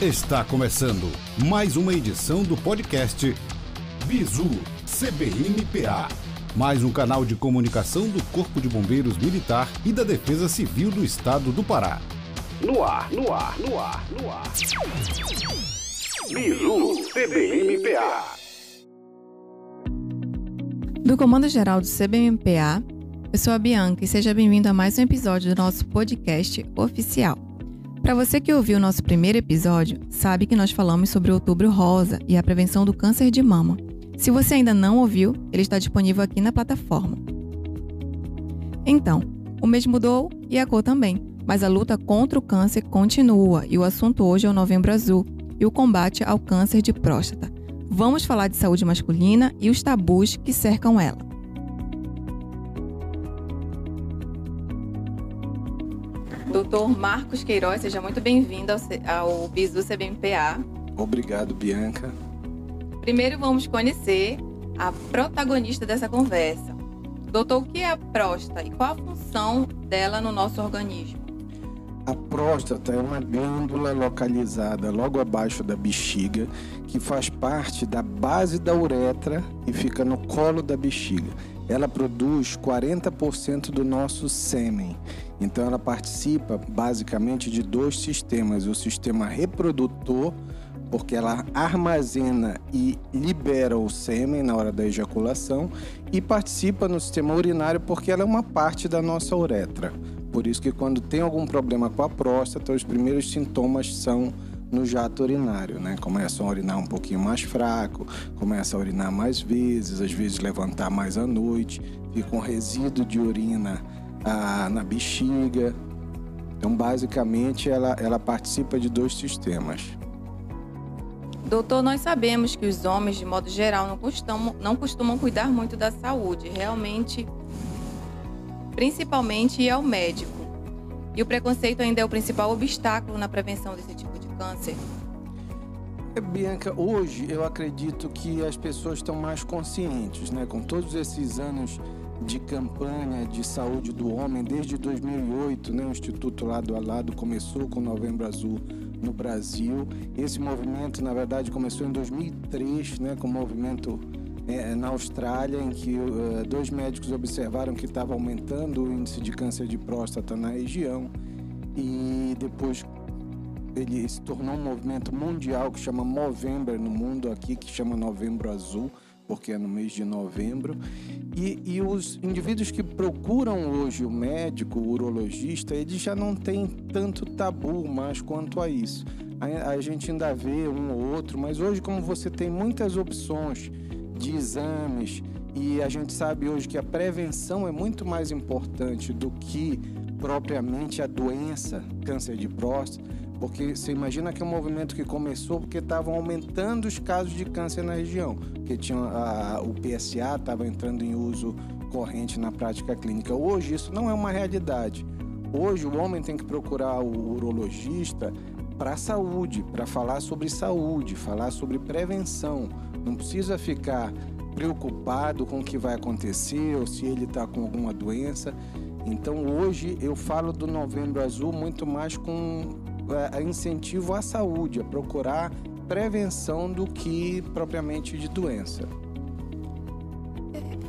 Está começando mais uma edição do podcast Bizu CBMPA, mais um canal de comunicação do Corpo de Bombeiros Militar e da Defesa Civil do Estado do Pará. No ar, no ar, no ar, no ar. Bizu CBMPA. Do Comando Geral do CBMPA, eu sou a Bianca e seja bem-vindo a mais um episódio do nosso podcast oficial. Para você que ouviu o nosso primeiro episódio, sabe que nós falamos sobre o Outubro Rosa e a prevenção do câncer de mama. Se você ainda não ouviu, ele está disponível aqui na plataforma. Então, o mês mudou e a cor também, mas a luta contra o câncer continua e o assunto hoje é o Novembro Azul e o combate ao câncer de próstata. Vamos falar de saúde masculina e os tabus que cercam ela. Doutor Marcos Queiroz, seja muito bem-vindo ao, ao Bisu CBMPA. Obrigado, Bianca. Primeiro vamos conhecer a protagonista dessa conversa. Doutor, o que é a próstata e qual a função dela no nosso organismo? A próstata é uma glândula localizada logo abaixo da bexiga que faz parte da base da uretra e fica no colo da bexiga. Ela produz 40% do nosso sêmen. Então ela participa basicamente de dois sistemas: o sistema reprodutor, porque ela armazena e libera o sêmen na hora da ejaculação, e participa no sistema urinário porque ela é uma parte da nossa uretra. Por isso que quando tem algum problema com a próstata, os primeiros sintomas são no jato urinário, né? Começam a urinar um pouquinho mais fraco, começa a urinar mais vezes, às vezes levantar mais à noite, fica um resíduo de urina ah, na bexiga. Então, basicamente, ela, ela participa de dois sistemas. Doutor, nós sabemos que os homens, de modo geral, não costumam, não costumam cuidar muito da saúde. Realmente principalmente ao médico. E o preconceito ainda é o principal obstáculo na prevenção desse tipo de câncer. É, Bianca, hoje eu acredito que as pessoas estão mais conscientes, né? Com todos esses anos de campanha de saúde do homem, desde 2008, né? O Instituto Lado a Lado começou com o Novembro Azul no Brasil. Esse movimento, na verdade, começou em 2003, né? Com o movimento é, na Austrália, em que uh, dois médicos observaram que estava aumentando o índice de câncer de próstata na região e depois ele se tornou um movimento mundial que chama Movember no mundo aqui, que chama Novembro Azul, porque é no mês de novembro. E, e os indivíduos que procuram hoje o médico, o urologista, eles já não têm tanto tabu mais quanto a isso. A, a gente ainda vê um ou outro, mas hoje, como você tem muitas opções, de exames e a gente sabe hoje que a prevenção é muito mais importante do que propriamente a doença, câncer de próstata, porque você imagina que é um movimento que começou porque estavam aumentando os casos de câncer na região, porque tinha a, o PSA estava entrando em uso corrente na prática clínica. Hoje isso não é uma realidade. Hoje o homem tem que procurar o urologista para a saúde, para falar sobre saúde, falar sobre prevenção. Não precisa ficar preocupado com o que vai acontecer ou se ele está com alguma doença. Então hoje eu falo do Novembro Azul muito mais com é, incentivo à saúde, a procurar prevenção do que propriamente de doença.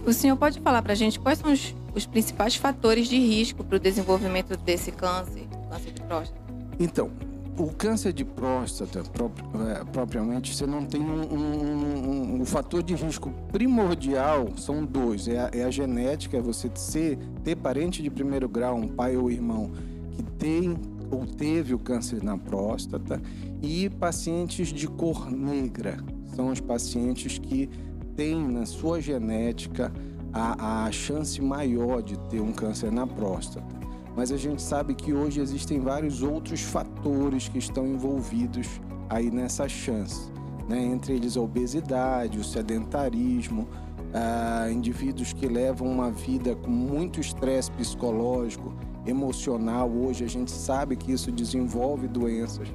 O senhor pode falar para a gente quais são os, os principais fatores de risco para o desenvolvimento desse câncer, câncer de próstata? Então, o câncer de próstata, é, propriamente, você não tem um, um, um, um, fator de risco primordial, são dois. É a, é a genética, é você ser, ter parente de primeiro grau, um pai ou irmão, que tem ou teve o câncer na próstata, e pacientes de cor negra. São os pacientes que têm na sua genética a, a chance maior de ter um câncer na próstata mas a gente sabe que hoje existem vários outros fatores que estão envolvidos aí nessa chance, né? entre eles a obesidade, o sedentarismo, ah, indivíduos que levam uma vida com muito estresse psicológico, emocional. Hoje a gente sabe que isso desenvolve doenças.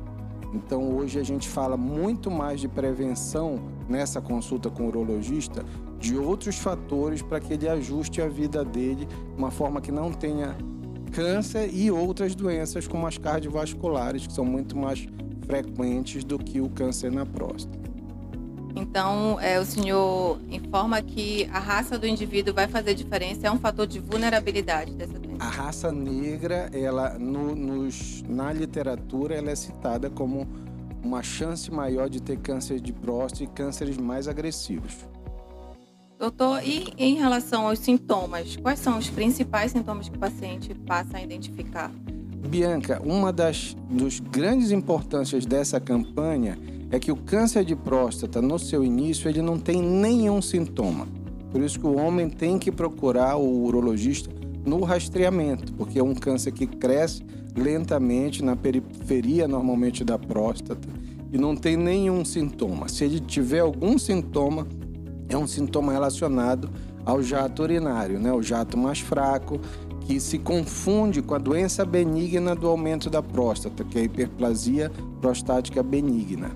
Então hoje a gente fala muito mais de prevenção nessa consulta com o urologista de outros fatores para que ele ajuste a vida dele de uma forma que não tenha câncer e outras doenças como as cardiovasculares, que são muito mais frequentes do que o câncer na próstata. Então, é, o senhor informa que a raça do indivíduo vai fazer diferença, é um fator de vulnerabilidade dessa doença? A raça negra, ela no, nos, na literatura, ela é citada como uma chance maior de ter câncer de próstata e cânceres mais agressivos. Doutor, e em relação aos sintomas, quais são os principais sintomas que o paciente passa a identificar? Bianca, uma das dos grandes importâncias dessa campanha é que o câncer de próstata, no seu início, ele não tem nenhum sintoma. Por isso que o homem tem que procurar o urologista no rastreamento, porque é um câncer que cresce lentamente na periferia normalmente da próstata e não tem nenhum sintoma. Se ele tiver algum sintoma, é um sintoma relacionado ao jato urinário, né? o jato mais fraco, que se confunde com a doença benigna do aumento da próstata, que é a hiperplasia prostática benigna,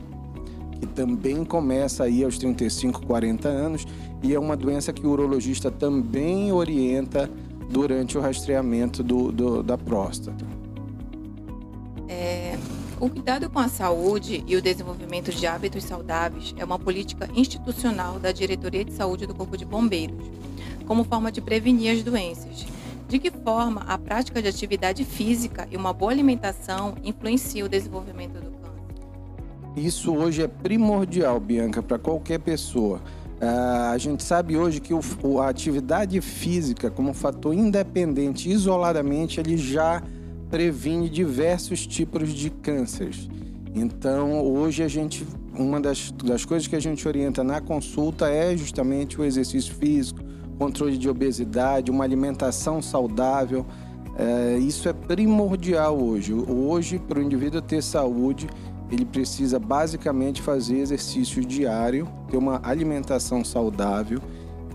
que também começa aí aos 35, 40 anos e é uma doença que o urologista também orienta durante o rastreamento do, do da próstata. É, o cuidado com a saúde e o desenvolvimento de hábitos saudáveis é uma política institucional da Diretoria de Saúde do Corpo de Bombeiros, como forma de prevenir as doenças. De que forma a prática de atividade física e uma boa alimentação influencia o desenvolvimento do câncer? Isso hoje é primordial, Bianca, para qualquer pessoa. Uh, a gente sabe hoje que o, a atividade física, como fator independente, isoladamente, ele já previne diversos tipos de cânceres. Então, hoje a gente, uma das, das coisas que a gente orienta na consulta é justamente o exercício físico, controle de obesidade, uma alimentação saudável. É, isso é primordial hoje. Hoje, para o indivíduo ter saúde, ele precisa basicamente fazer exercício diário, ter uma alimentação saudável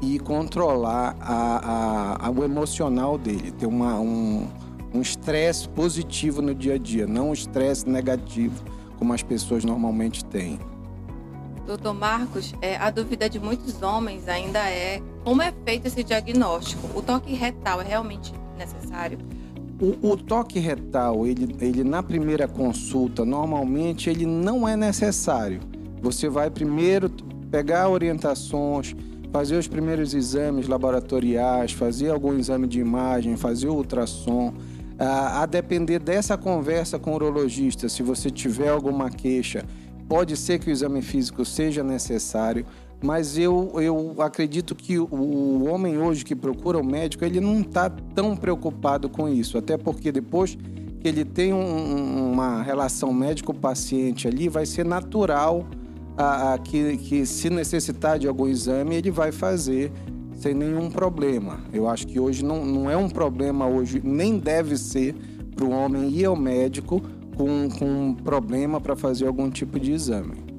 e controlar a, a, a o emocional dele, ter uma, um, um estresse positivo no dia a dia, não um estresse negativo, como as pessoas normalmente têm. Doutor Marcos, é, a dúvida de muitos homens ainda é como é feito esse diagnóstico? O toque retal é realmente necessário? O, o, toque retal, ele, ele na primeira consulta, normalmente ele não é necessário. Você vai primeiro pegar orientações, fazer os primeiros exames laboratoriais, fazer algum exame de imagem, fazer ultrassom, a, a depender dessa conversa com o urologista, se você tiver alguma queixa, pode ser que o exame físico seja necessário, mas eu, eu acredito que o, homem hoje que procura o médico, ele não está tão preocupado com isso, até porque depois que ele tem um, uma relação médico-paciente ali, vai ser natural a, a, que, que se necessitar de algum exame, ele vai fazer sem nenhum problema. Eu acho que hoje não, não é um problema hoje, nem deve ser para o homem ir ao médico com, com um problema para fazer algum tipo de exame.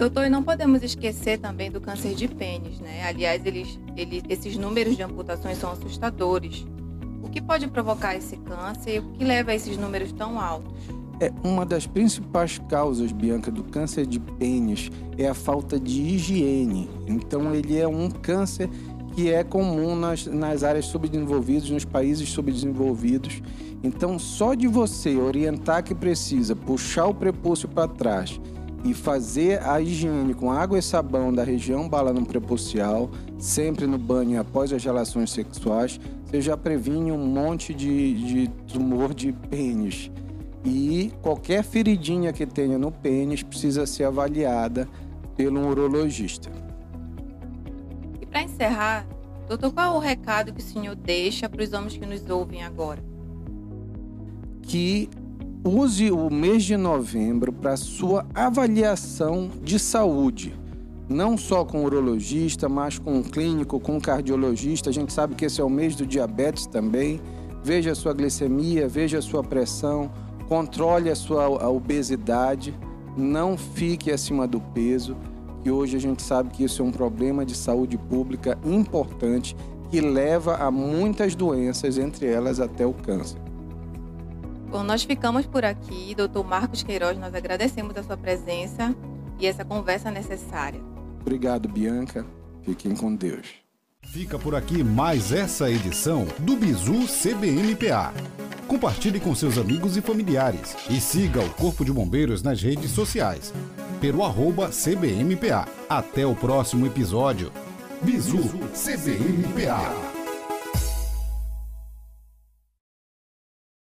Doutor, e não podemos esquecer também do câncer de pênis, né? Aliás, eles, eles, esses números de amputações são assustadores. O que pode provocar esse câncer e o que leva a esses números tão altos? É uma das principais causas, Bianca, do câncer de pênis é a falta de higiene. Então, ele é um câncer que é comum nas, nas áreas subdesenvolvidas, nos países subdesenvolvidos. Então, só de você orientar que precisa puxar o prepúcio para trás e fazer a higiene com água e sabão da região balano prepucial, sempre no banho após as relações sexuais, você já previne um monte de, de tumor de pênis. E qualquer feridinha que tenha no pênis precisa ser avaliada pelo urologista. E para encerrar, doutor, qual é o recado que o senhor deixa para os homens que nos ouvem agora? Que use o mês de novembro para sua avaliação de saúde. Não só com o urologista, mas com o clínico, com o cardiologista. A gente sabe que esse é o mês do diabetes também. Veja a sua glicemia, veja a sua pressão, controle a sua obesidade, não fique acima do peso, que hoje a gente sabe que isso é um problema de saúde pública importante que leva a muitas doenças, entre elas até o câncer. Bom, nós ficamos por aqui. Doutor Marcos Queiroz, nós agradecemos a sua presença e essa conversa necessária. Obrigado, Bianca. Fiquem com Deus. Fica por aqui mais essa edição do Bizu CBMPA Compartilhe com seus amigos e familiares e siga o Corpo de Bombeiros nas redes sociais pelo arroba CBMPA. Até o próximo episódio. Bizu CBMPA.